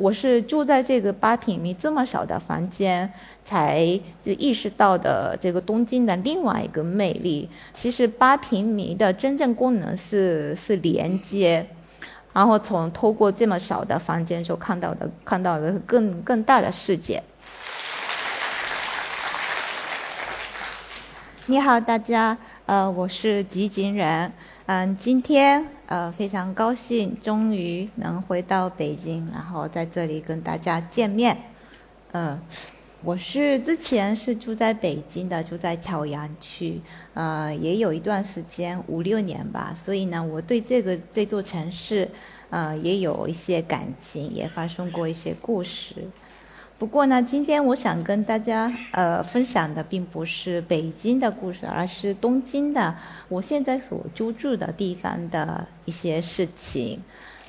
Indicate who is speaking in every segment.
Speaker 1: 我是住在这个八平米这么小的房间，才就意识到的这个东京的另外一个魅力。其实八平米的真正功能是是连接，然后从透过这么小的房间就看到的看到的更更大的世界。你好，大家，呃，我是吉井人。嗯，今天呃非常高兴，终于能回到北京，然后在这里跟大家见面。嗯，我是之前是住在北京的，住在朝阳区，呃，也有一段时间五六年吧，所以呢，我对这个这座城市，呃，也有一些感情，也发生过一些故事。不过呢，今天我想跟大家呃分享的并不是北京的故事，而是东京的我现在所居住的地方的一些事情，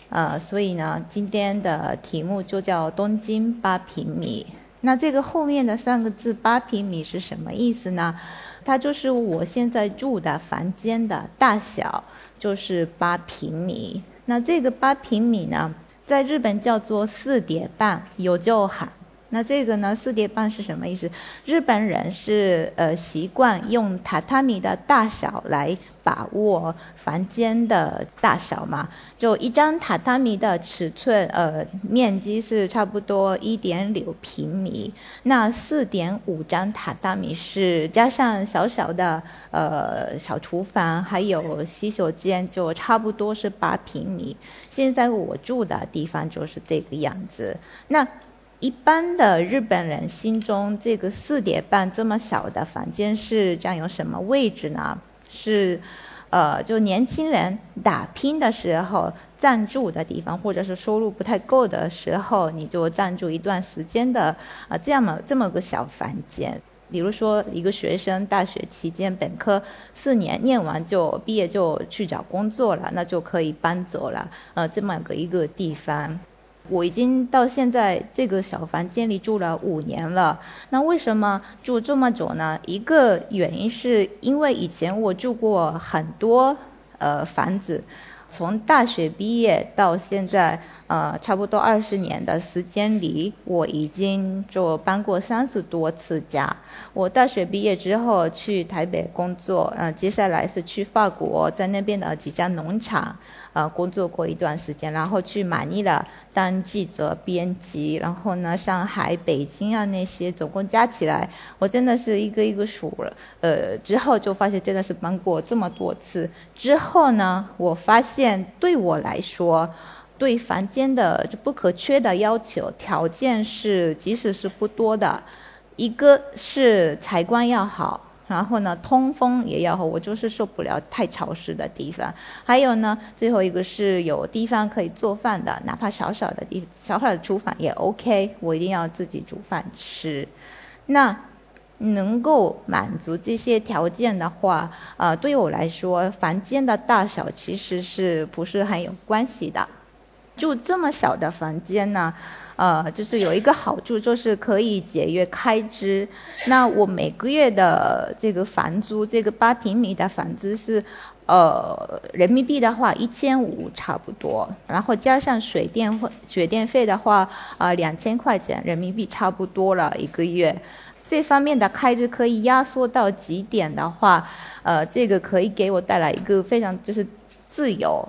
Speaker 1: 呃，所以呢，今天的题目就叫东京八平米。那这个后面的三个字八平米是什么意思呢？它就是我现在住的房间的大小，就是八平米。那这个八平米呢，在日本叫做四叠半，有就喊。那这个呢？四叠半是什么意思？日本人是呃习惯用榻榻米的大小来把握房间的大小嘛？就一张榻榻米的尺寸，呃，面积是差不多一点六平米。那四点五张榻榻米是加上小小的呃小厨房，还有洗手间，就差不多是八平米。现在我住的地方就是这个样子。那一般的日本人心中，这个四点半这么小的房间是占有什么位置呢？是，呃，就年轻人打拼的时候暂住的地方，或者是收入不太够的时候，你就暂住一段时间的啊，这样么这么个小房间。比如说，一个学生大学期间本科四年念完就毕业就去找工作了，那就可以搬走了。呃，这么个一个地方。我已经到现在这个小房间里住了五年了，那为什么住这么久呢？一个原因是因为以前我住过很多呃房子。从大学毕业到现在，呃，差不多二十年的时间里，我已经就搬过三十多次家。我大学毕业之后去台北工作，呃，接下来是去法国，在那边的几家农场，呃，工作过一段时间，然后去马尼拉当记者编辑，然后呢，上海、北京啊那些，总共加起来，我真的是一个一个数了，呃，之后就发现真的是搬过这么多次。之后呢，我发现。对我来说，对房间的就不可缺的要求条件是，即使是不多的，一个是采光要好，然后呢通风也要好，我就是受不了太潮湿的地方。还有呢，最后一个是有地方可以做饭的，哪怕小小的地小小的厨房也 OK，我一定要自己煮饭吃。那。能够满足这些条件的话，呃，对于我来说，房间的大小其实是不是很有关系的？住这么小的房间呢，呃，就是有一个好处，就是可以节约开支。那我每个月的这个房租，这个八平米的房子是，呃，人民币的话一千五差不多，然后加上水电费，水电费的话，啊，两千块钱人民币差不多了一个月。这方面的开支可以压缩到极点的话，呃，这个可以给我带来一个非常就是自由。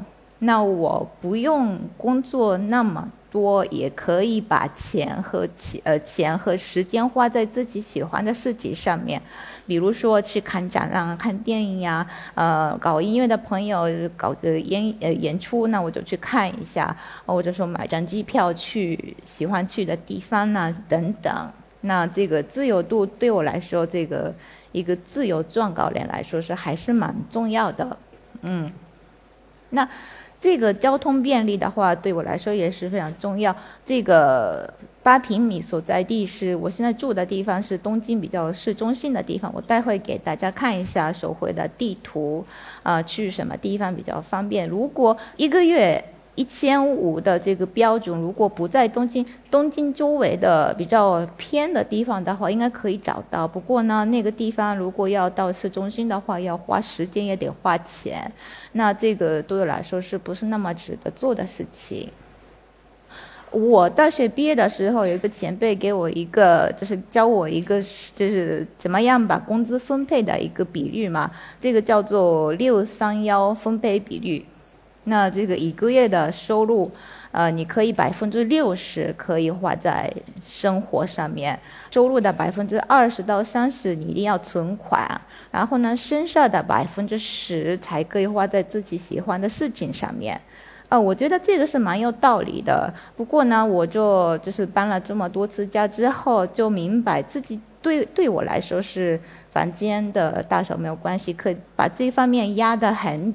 Speaker 1: 那我不用工作那么多，也可以把钱和钱呃钱和时间花在自己喜欢的事情上面，比如说去看展览、看电影呀，呃，搞音乐的朋友搞个演呃演出，那我就去看一下，或者说买张机票去喜欢去的地方呢，等等。那这个自由度对我来说，这个一个自由撰稿人来说是还是蛮重要的，嗯。那这个交通便利的话，对我来说也是非常重要。这个八平米所在地是我现在住的地方，是东京比较市中心的地方。我待会给大家看一下手绘的地图，啊，去什么地方比较方便？如果一个月。一千五的这个标准，如果不在东京，东京周围的比较偏的地方的话，应该可以找到。不过呢，那个地方如果要到市中心的话，要花时间也得花钱，那这个对我来说是不是那么值得做的事情？我大学毕业的时候，有一个前辈给我一个，就是教我一个，就是怎么样把工资分配的一个比率嘛。这个叫做六三幺分配比率。那这个一个月的收入，呃，你可以百分之六十可以花在生活上面，收入的百分之二十到三十你一定要存款，然后呢，剩下的百分之十才可以花在自己喜欢的事情上面。啊，我觉得这个是蛮有道理的。不过呢，我就就是搬了这么多次家之后，就明白自己对对我来说是房间的大小没有关系，可把这方面压得很，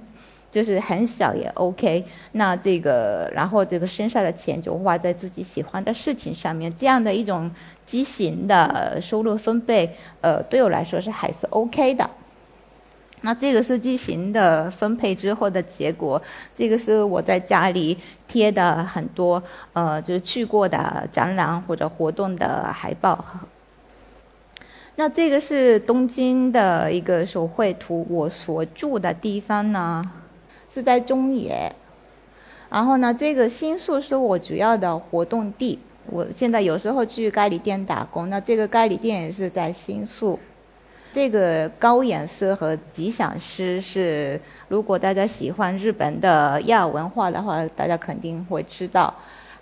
Speaker 1: 就是很小也 OK。那这个，然后这个剩下的钱就花在自己喜欢的事情上面，这样的一种畸形的收入分配，呃，对我来说是还是 OK 的。那这个是畸形的分配之后的结果。这个是我在家里贴的很多，呃，就是去过的展览或者活动的海报。那这个是东京的一个手绘图。我所住的地方呢是在中野，然后呢，这个新宿是我主要的活动地。我现在有时候去咖喱店打工，那这个咖喱店也是在新宿。这个高野师和吉祥师是，如果大家喜欢日本的亚文化的话，大家肯定会知道。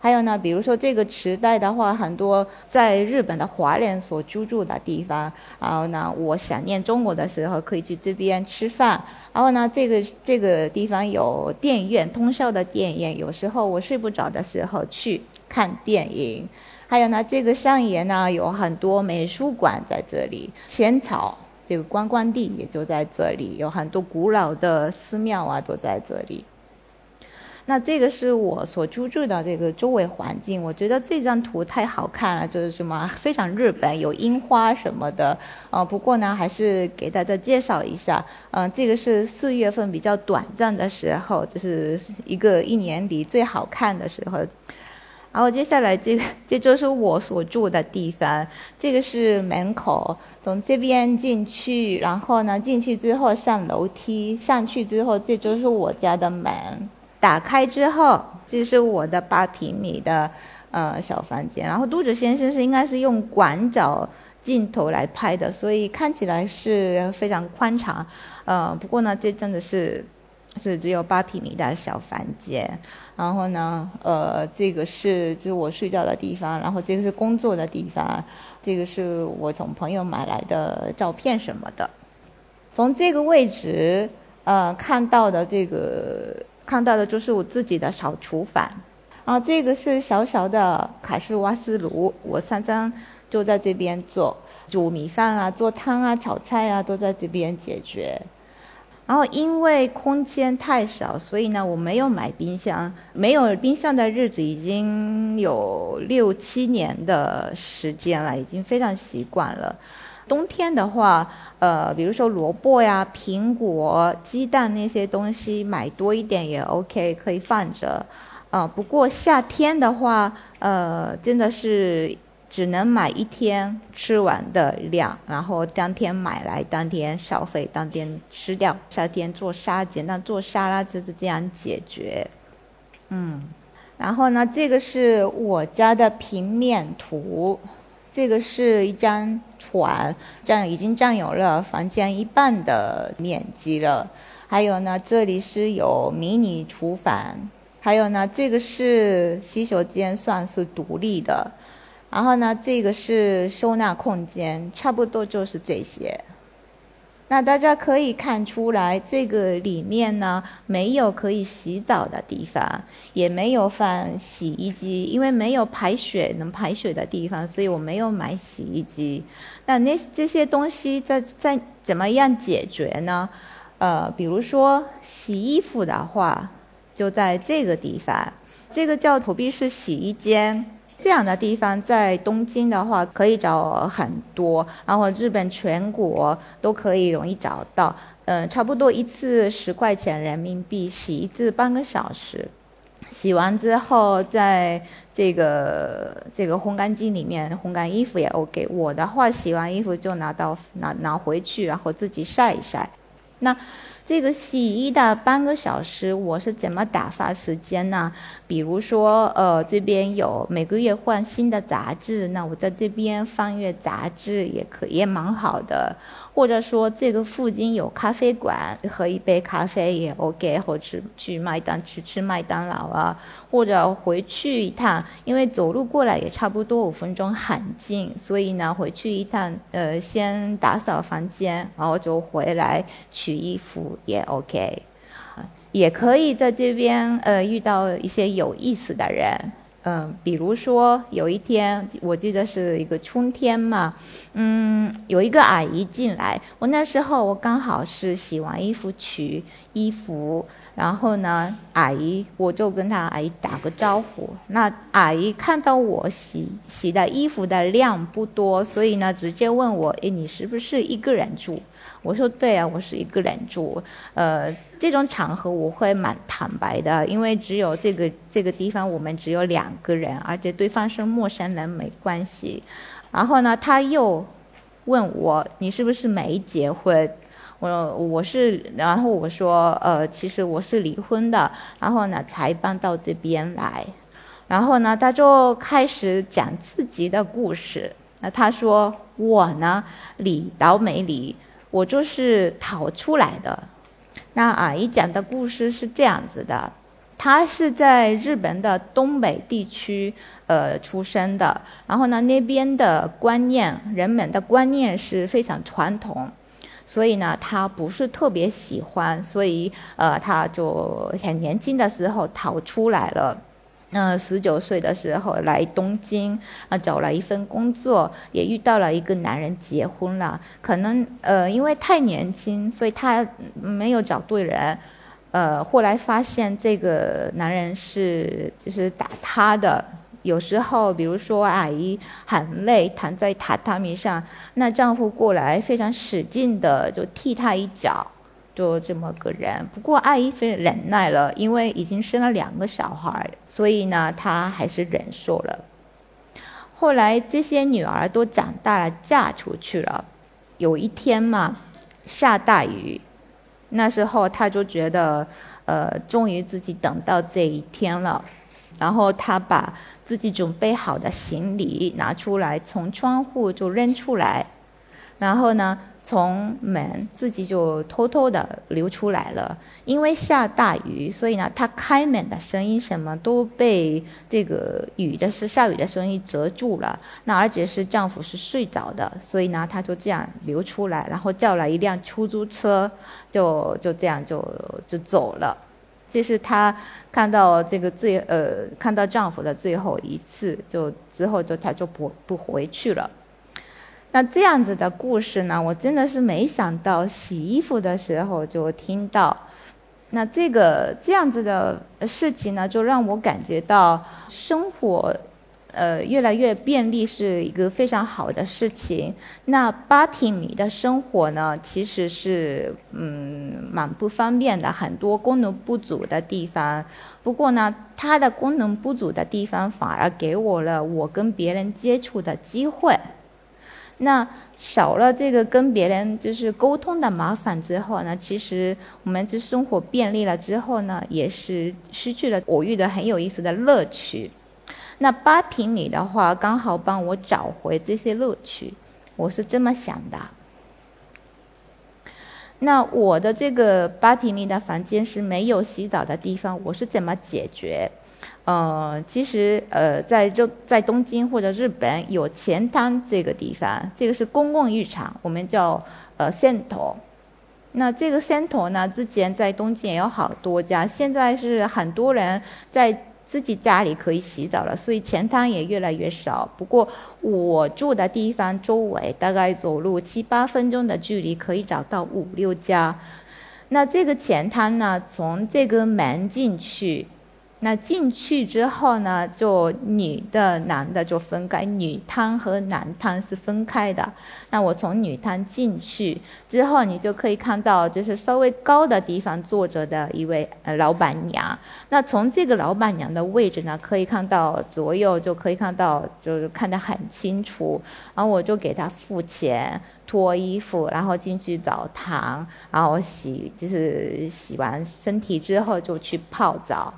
Speaker 1: 还有呢，比如说这个池袋的话，很多在日本的华人所居住的地方。然后呢，我想念中国的时候，可以去这边吃饭。然后呢，这个这个地方有电影院，通宵的电影院。有时候我睡不着的时候去看电影。还有呢，这个上野呢有很多美术馆在这里，浅草。这个观光地也就在这里，有很多古老的寺庙啊，都在这里。那这个是我所居住的这个周围环境，我觉得这张图太好看了，就是什么非常日本，有樱花什么的。呃，不过呢，还是给大家介绍一下。嗯，这个是四月份比较短暂的时候，就是一个一年里最好看的时候。然后接下来这个这就是我所住的地方，这个是门口，从这边进去，然后呢进去之后上楼梯，上去之后这就是我家的门，打开之后这是我的八平米的呃小房间，然后杜子先生是应该是用广角镜头来拍的，所以看起来是非常宽敞，呃不过呢这真的是。是只有八平米的小房间，然后呢，呃，这个是就是我睡觉的地方，然后这个是工作的地方，这个是我从朋友买来的照片什么的。从这个位置，呃，看到的这个看到的就是我自己的小厨房，啊，这个是小小的卡式瓦斯炉，我常常就在这边做煮米饭啊、做汤啊、炒菜啊，都在这边解决。然后因为空间太少，所以呢，我没有买冰箱。没有冰箱的日子已经有六七年的时间了，已经非常习惯了。冬天的话，呃，比如说萝卜呀、苹果、鸡蛋那些东西买多一点也 OK，可以放着。啊，不过夏天的话，呃，真的是。只能买一天吃完的量，然后当天买来当天消费，当天吃掉。夏天做沙简单做沙拉就是这样解决。嗯，然后呢，这个是我家的平面图，这个是一张床，占已经占有了房间一半的面积了。还有呢，这里是有迷你厨房，还有呢，这个是洗手间，算是独立的。然后呢，这个是收纳空间，差不多就是这些。那大家可以看出来，这个里面呢没有可以洗澡的地方，也没有放洗衣机，因为没有排水能排水的地方，所以我没有买洗衣机。那那这些东西在在怎么样解决呢？呃，比如说洗衣服的话，就在这个地方，这个叫投币式洗衣间。这样的地方在东京的话可以找很多，然后日本全国都可以容易找到。嗯，差不多一次十块钱人民币，洗一次半个小时，洗完之后在这个这个烘干机里面烘干衣服也 OK。我的话洗完衣服就拿到拿拿回去，然后自己晒一晒。那这个洗衣的半个小时，我是怎么打发时间呢？比如说，呃，这边有每个月换新的杂志，那我在这边翻阅杂志也可也蛮好的。或者说，这个附近有咖啡馆，喝一杯咖啡也 OK，或者去麦当去吃麦当劳啊，或者回去一趟，因为走路过来也差不多五分钟，很近，所以呢，回去一趟，呃，先打扫房间，然后就回来取衣服也 OK，也可以在这边呃遇到一些有意思的人。嗯，比如说有一天，我记得是一个春天嘛，嗯，有一个阿姨进来，我那时候我刚好是洗完衣服取衣服，然后呢，阿姨我就跟她阿姨打个招呼，那阿姨看到我洗洗的衣服的量不多，所以呢，直接问我，诶，你是不是一个人住？我说对啊，我是一个人住。呃，这种场合我会蛮坦白的，因为只有这个这个地方我们只有两个人，而且对方是陌生人没关系。然后呢，他又问我你是不是没结婚？我我是，然后我说呃，其实我是离婚的，然后呢才搬到这边来。然后呢，他就开始讲自己的故事。那他说我呢，离倒没离。我就是逃出来的。那阿姨讲的故事是这样子的：她是在日本的东北地区呃出生的，然后呢那边的观念，人们的观念是非常传统，所以呢她不是特别喜欢，所以呃她就很年轻的时候逃出来了。那十九岁的时候来东京，啊，找了一份工作，也遇到了一个男人，结婚了。可能呃，因为太年轻，所以他没有找对人。呃，后来发现这个男人是就是打他的。有时候，比如说阿姨很累，躺在榻榻米上，那丈夫过来非常使劲的就踢她一脚。就这么个人，不过阿姨非常忍耐了，因为已经生了两个小孩，所以呢，她还是忍受了。后来这些女儿都长大了，嫁出去了。有一天嘛，下大雨，那时候她就觉得，呃，终于自己等到这一天了。然后她把自己准备好的行李拿出来，从窗户就扔出来，然后呢？从门自己就偷偷的流出来了，因为下大雨，所以呢，他开门的声音什么都被这个雨的是下雨的声音遮住了。那而且是丈夫是睡着的，所以呢，他就这样流出来，然后叫了一辆出租车，就就这样就就走了。这是她看到这个最呃看到丈夫的最后一次，就之后就她就不不回去了。那这样子的故事呢，我真的是没想到，洗衣服的时候就听到。那这个这样子的事情呢，就让我感觉到生活，呃，越来越便利是一个非常好的事情。那八平米的生活呢，其实是嗯蛮不方便的，很多功能不足的地方。不过呢，它的功能不足的地方反而给我了我跟别人接触的机会。那少了这个跟别人就是沟通的麻烦之后呢，其实我们这生活便利了之后呢，也是失去了我遇的很有意思的乐趣。那八平米的话，刚好帮我找回这些乐趣，我是这么想的。那我的这个八平米的房间是没有洗澡的地方，我是怎么解决？呃，其实呃，在这在东京或者日本有前滩这个地方，这个是公共浴场，我们叫呃銭湯。那这个銭湯呢，之前在东京也有好多家，现在是很多人在自己家里可以洗澡了，所以前滩也越来越少。不过我住的地方周围大概走路七八分钟的距离可以找到五六家。那这个前滩呢，从这个门进去。那进去之后呢，就女的、男的就分开，女汤和男汤是分开的。那我从女汤进去之后，你就可以看到，就是稍微高的地方坐着的一位老板娘。那从这个老板娘的位置呢，可以看到左右就可以看到，就是看得很清楚。然后我就给她付钱。脱衣服，然后进去澡堂，然后洗，就是洗完身体之后就去泡澡。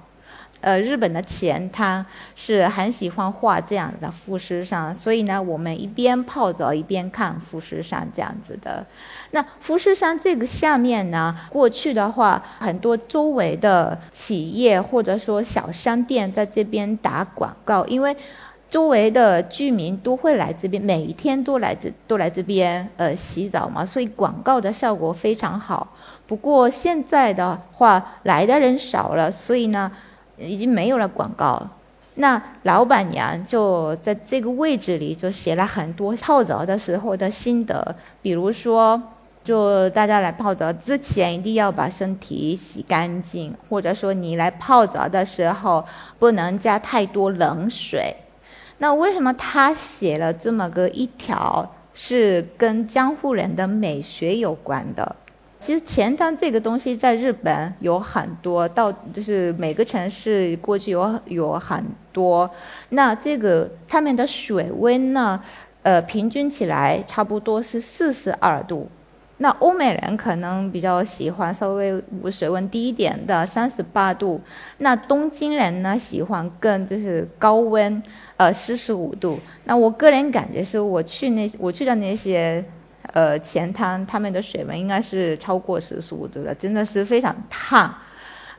Speaker 1: 呃，日本的钱汤是很喜欢画这样的富士山，所以呢，我们一边泡澡一边看富士山这样子的。那富士山这个下面呢，过去的话，很多周围的企业或者说小商店在这边打广告，因为。周围的居民都会来这边，每一天都来这都来这边呃洗澡嘛，所以广告的效果非常好。不过现在的话来的人少了，所以呢已经没有了广告。那老板娘就在这个位置里就写了很多泡澡的时候的心得，比如说，就大家来泡澡之前一定要把身体洗干净，或者说你来泡澡的时候不能加太多冷水。那为什么他写了这么个一条是跟江户人的美学有关的？其实钱汤这个东西在日本有很多，到就是每个城市过去有有很多。那这个他们的水温呢，呃，平均起来差不多是四十二度。那欧美人可能比较喜欢稍微水温低一点的三十八度，那东京人呢喜欢更就是高温，呃四十五度。那我个人感觉是我去那我去的那些，呃前滩，他们的水温应该是超过四十五度了，真的是非常烫。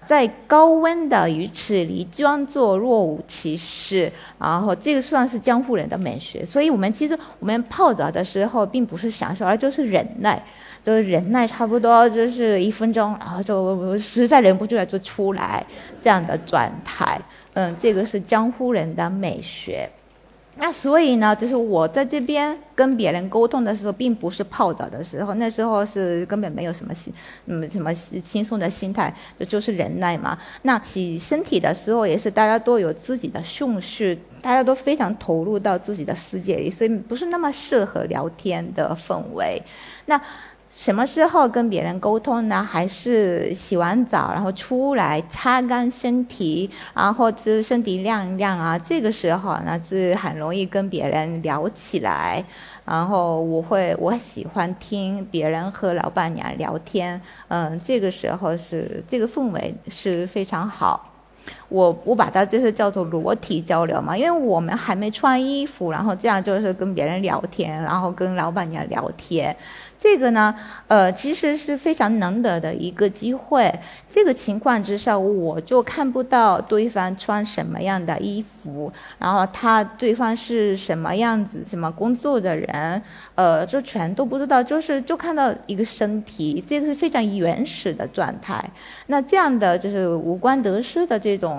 Speaker 1: 在高温的鱼池里装作若无其事，然后这个算是江湖人的美学。所以，我们其实我们泡澡的时候，并不是享受，而就是忍耐，就是忍耐，差不多就是一分钟，然后就实在忍不住了就出来这样的状态。嗯，这个是江湖人的美学。那所以呢，就是我在这边跟别人沟通的时候，并不是泡澡的时候，那时候是根本没有什么心，嗯，什么轻松的心态，就是忍耐嘛。那洗身体的时候，也是大家都有自己的顺序，大家都非常投入到自己的世界里，所以不是那么适合聊天的氛围。那。什么时候跟别人沟通呢？还是洗完澡然后出来擦干身体，然后是身体晾一晾啊？这个时候呢是很容易跟别人聊起来。然后我会我喜欢听别人和老板娘聊天，嗯，这个时候是这个氛围是非常好。我我把它就是叫做裸体交流嘛，因为我们还没穿衣服，然后这样就是跟别人聊天，然后跟老板娘聊天。这个呢，呃，其实是非常难得的一个机会。这个情况之下，我就看不到对方穿什么样的衣服，然后他对方是什么样子、什么工作的人，呃，就全都不知道，就是就看到一个身体，这个是非常原始的状态。那这样的就是无关得失的这种。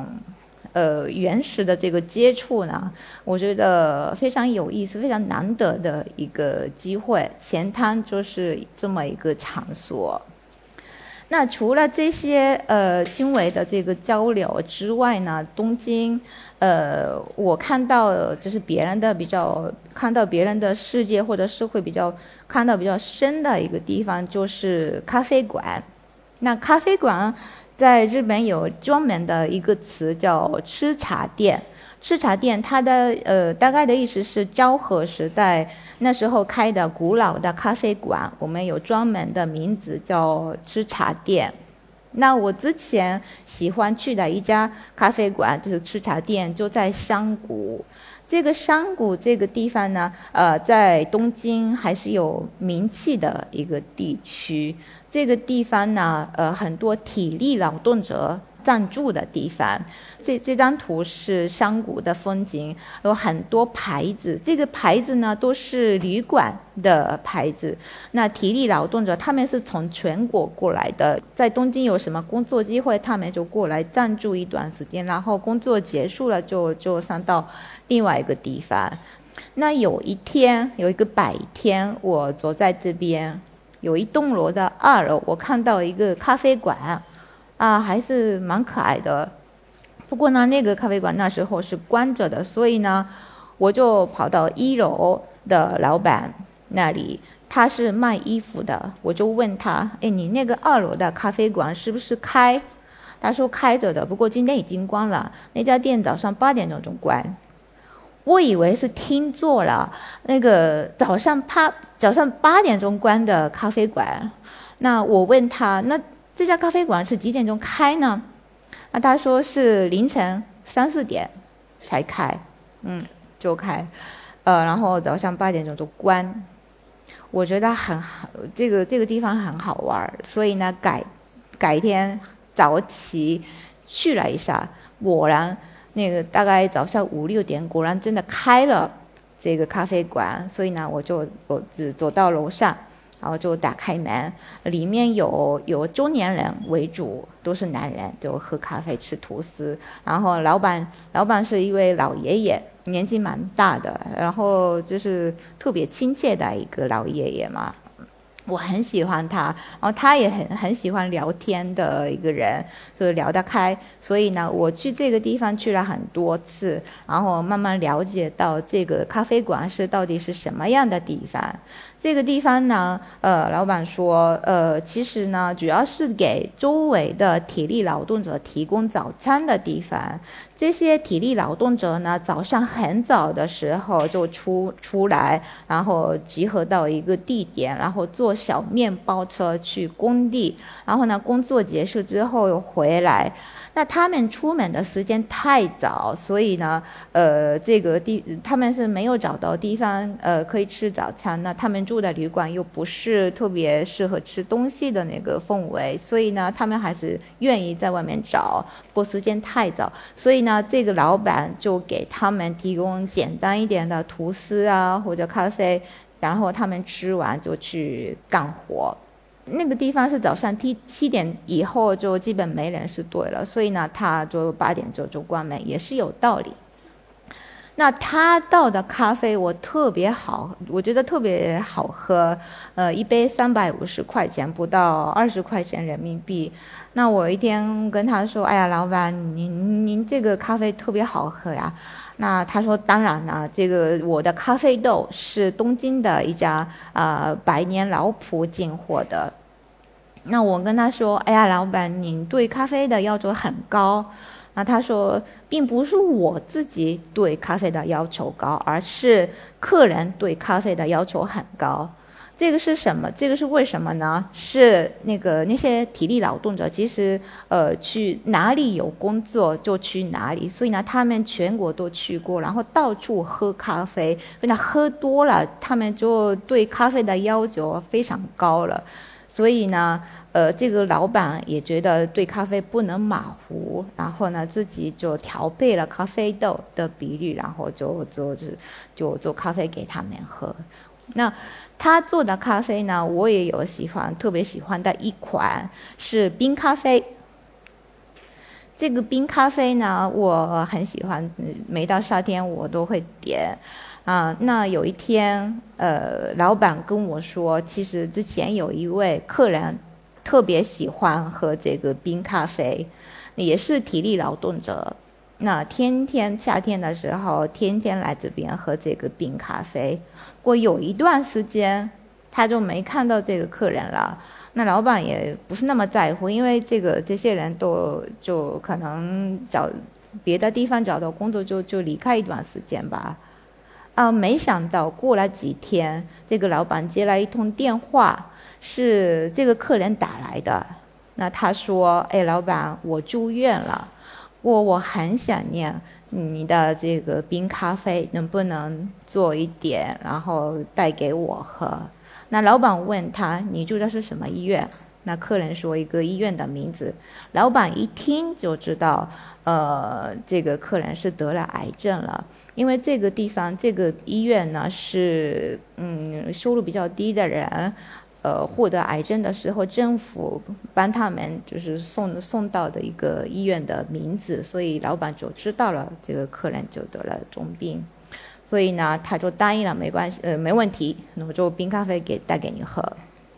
Speaker 1: 呃，原始的这个接触呢，我觉得非常有意思，非常难得的一个机会。前滩就是这么一个场所。那除了这些呃轻微的这个交流之外呢，东京，呃，我看到就是别人的比较，看到别人的世界或者社会比较看到比较深的一个地方，就是咖啡馆。那咖啡馆。在日本有专门的一个词叫吃茶店，吃茶店它的呃大概的意思是昭和时代那时候开的古老的咖啡馆，我们有专门的名字叫吃茶店。那我之前喜欢去的一家咖啡馆就是吃茶店，就在山谷。这个山谷这个地方呢，呃，在东京还是有名气的一个地区。这个地方呢，呃，很多体力劳动者暂住的地方。这这张图是山谷的风景，有很多牌子。这个牌子呢，都是旅馆的牌子。那体力劳动者他们是从全国过来的，在东京有什么工作机会，他们就过来暂住一段时间，然后工作结束了就就上到另外一个地方。那有一天，有一个白天，我坐在这边。有一栋楼的二楼，我看到一个咖啡馆，啊，还是蛮可爱的。不过呢，那个咖啡馆那时候是关着的，所以呢，我就跑到一楼的老板那里，他是卖衣服的，我就问他：“哎，你那个二楼的咖啡馆是不是开？”他说：“开着的，不过今天已经关了。那家店早上八点钟就关。”我以为是听错了，那个早上八早上八点钟关的咖啡馆。那我问他：“那这家咖啡馆是几点钟开呢？”那他说是凌晨三四点才开，嗯，就开，呃，然后早上八点钟就关。我觉得很好，这个这个地方很好玩，所以呢，改改天早起去了一下，果然那个大概早上五六点，果然真的开了这个咖啡馆，所以呢，我就我只走到楼上。然后就打开门，里面有有中年人为主，都是男人，就喝咖啡吃吐司。然后老板老板是一位老爷爷，年纪蛮大的，然后就是特别亲切的一个老爷爷嘛。我很喜欢他，然后他也很很喜欢聊天的一个人，就是聊得开。所以呢，我去这个地方去了很多次，然后慢慢了解到这个咖啡馆是到底是什么样的地方。这个地方呢，呃，老板说，呃，其实呢，主要是给周围的体力劳动者提供早餐的地方。这些体力劳动者呢，早上很早的时候就出出来，然后集合到一个地点，然后坐小面包车去工地，然后呢，工作结束之后又回来。那他们出门的时间太早，所以呢，呃，这个地他们是没有找到地方，呃，可以吃早餐。那他们住的旅馆又不是特别适合吃东西的那个氛围，所以呢，他们还是愿意在外面找。不过时间太早，所以呢，这个老板就给他们提供简单一点的吐司啊或者咖啡，然后他们吃完就去干活。那个地方是早上七七点以后就基本没人是对了，所以呢，他就八点就就关门，也是有道理。那他倒的咖啡我特别好，我觉得特别好喝，呃，一杯三百五十块钱，不到二十块钱人民币。那我一天跟他说：“哎呀，老板，您您这个咖啡特别好喝呀。”那他说：“当然了，这个我的咖啡豆是东京的一家呃百年老铺进货的。”那我跟他说：“哎呀，老板，您对咖啡的要求很高。”那他说，并不是我自己对咖啡的要求高，而是客人对咖啡的要求很高。这个是什么？这个是为什么呢？是那个那些体力劳动者，其实呃去哪里有工作就去哪里，所以呢，他们全国都去过，然后到处喝咖啡，那喝多了，他们就对咖啡的要求非常高了。所以呢，呃，这个老板也觉得对咖啡不能马虎，然后呢，自己就调配了咖啡豆的比例，然后就就就就做咖啡给他们喝。那他做的咖啡呢，我也有喜欢，特别喜欢的一款是冰咖啡。这个冰咖啡呢，我很喜欢，每到夏天我都会点。啊，那有一天，呃，老板跟我说，其实之前有一位客人特别喜欢喝这个冰咖啡，也是体力劳动者，那天天夏天的时候，天天来这边喝这个冰咖啡。过有一段时间，他就没看到这个客人了。那老板也不是那么在乎，因为这个这些人都就可能找别的地方找到工作，就就离开一段时间吧。啊，没想到过了几天，这个老板接了一通电话，是这个客人打来的。那他说：“哎，老板，我住院了，我我很想念你的这个冰咖啡，能不能做一点，然后带给我喝？”那老板问他：“你住的是什么医院？”那客人说一个医院的名字，老板一听就知道，呃，这个客人是得了癌症了。因为这个地方这个医院呢是，嗯，收入比较低的人，呃，获得癌症的时候，政府帮他们就是送送到的一个医院的名字，所以老板就知道了这个客人就得了重病，所以呢，他就答应了，没关系，呃，没问题，那我就冰咖啡给带给你喝。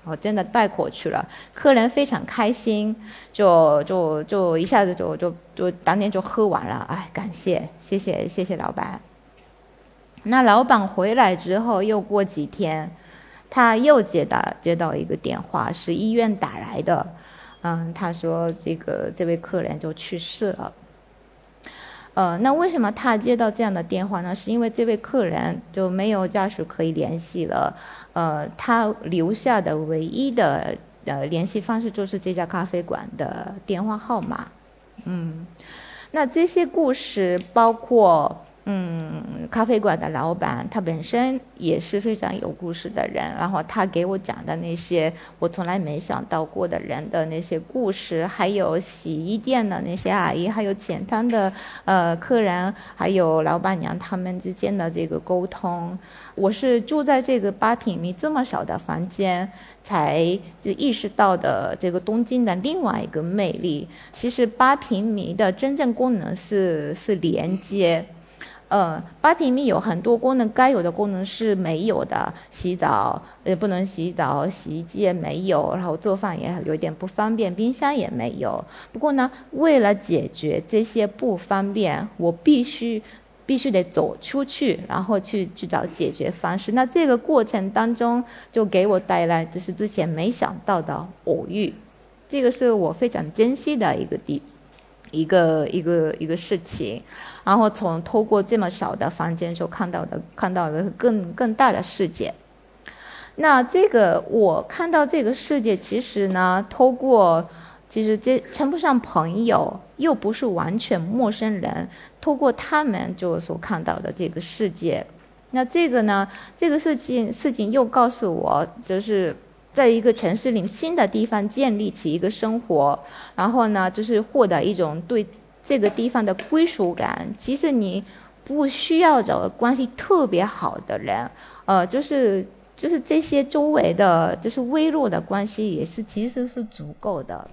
Speaker 1: 我真的带过去了，客人非常开心，就就就一下子就就就当天就喝完了，哎，感谢，谢谢谢谢老板。那老板回来之后，又过几天，他又接到接到一个电话，是医院打来的，嗯，他说这个这位客人就去世了。呃，那为什么他接到这样的电话呢？是因为这位客人就没有家属可以联系了，呃，他留下的唯一的呃联系方式就是这家咖啡馆的电话号码。嗯，那这些故事包括。嗯，咖啡馆的老板他本身也是非常有故事的人，然后他给我讲的那些我从来没想到过的人的那些故事，还有洗衣店的那些阿姨，还有前台的呃客人，还有老板娘他们之间的这个沟通，我是住在这个八平米这么小的房间，才就意识到的这个东京的另外一个魅力。其实八平米的真正功能是是连接。呃，八平米有很多功能，该有的功能是没有的。洗澡也不能洗澡，洗衣机也没有，然后做饭也有点不方便，冰箱也没有。不过呢，为了解决这些不方便，我必须必须得走出去，然后去去找解决方式。那这个过程当中，就给我带来就是之前没想到的偶遇，这个是我非常珍惜的一个地。一个一个一个事情，然后从透过这么小的房间就看到的看到的更更大的世界。那这个我看到这个世界，其实呢，透过其实这称不上朋友，又不是完全陌生人，透过他们就所看到的这个世界。那这个呢，这个事情事情又告诉我，就是。在一个城市里新的地方建立起一个生活，然后呢，就是获得一种对这个地方的归属感。其实你不需要找关系特别好的人，呃，就是就是这些周围的，就是微弱的关系也是其实是足够的。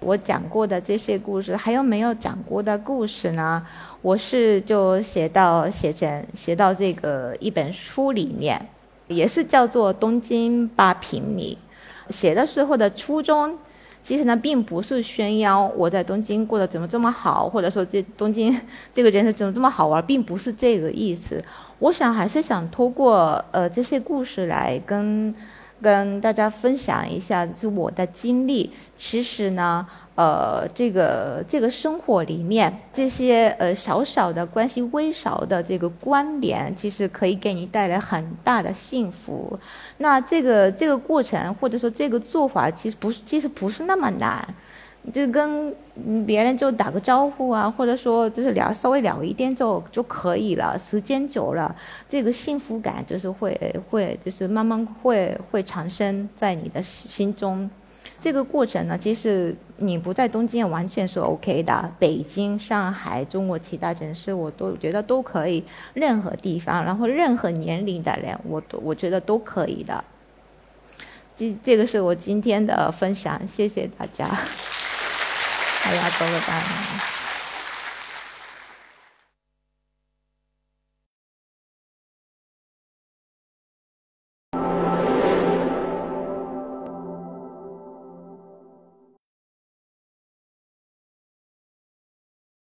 Speaker 1: 我讲过的这些故事，还有没有讲过的故事呢？我是就写到写成写到这个一本书里面。也是叫做东京八平米，写的时候的初衷，其实呢并不是炫耀我在东京过得怎么这么好，或者说这东京这个人是怎么这么好玩，并不是这个意思。我想还是想通过呃这些故事来跟。跟大家分享一下，就是我的经历。其实呢，呃，这个这个生活里面这些呃小小的关系、微小的这个关联，其实可以给你带来很大的幸福。那这个这个过程，或者说这个做法，其实不是，其实不是那么难。就跟别人就打个招呼啊，或者说就是聊稍微聊一点就就可以了。时间久了，这个幸福感就是会会就是慢慢会会产生在你的心中。这个过程呢，其实你不在东京也完全是 OK 的。北京、上海、中国其他城市，我都觉得都可以。任何地方，然后任何年龄的人，我都我觉得都可以的。这这个是我今天的分享，谢谢大家。我要做个 of.